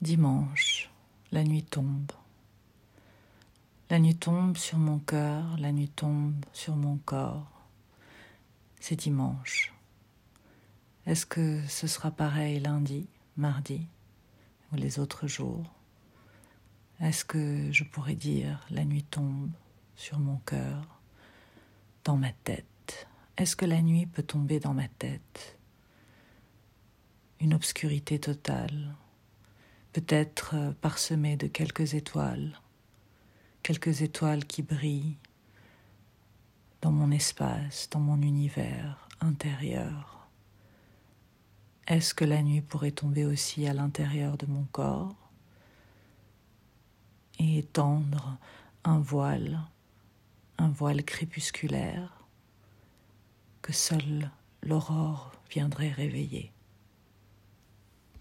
Dimanche, la nuit tombe. La nuit tombe sur mon cœur, la nuit tombe sur mon corps. C'est dimanche. Est-ce que ce sera pareil lundi, mardi ou les autres jours? Est-ce que je pourrais dire la nuit tombe sur mon cœur, dans ma tête? Est-ce que la nuit peut tomber dans ma tête? Une obscurité totale peut-être euh, parsemé de quelques étoiles, quelques étoiles qui brillent dans mon espace, dans mon univers intérieur. Est-ce que la nuit pourrait tomber aussi à l'intérieur de mon corps et étendre un voile, un voile crépusculaire que seule l'aurore viendrait réveiller?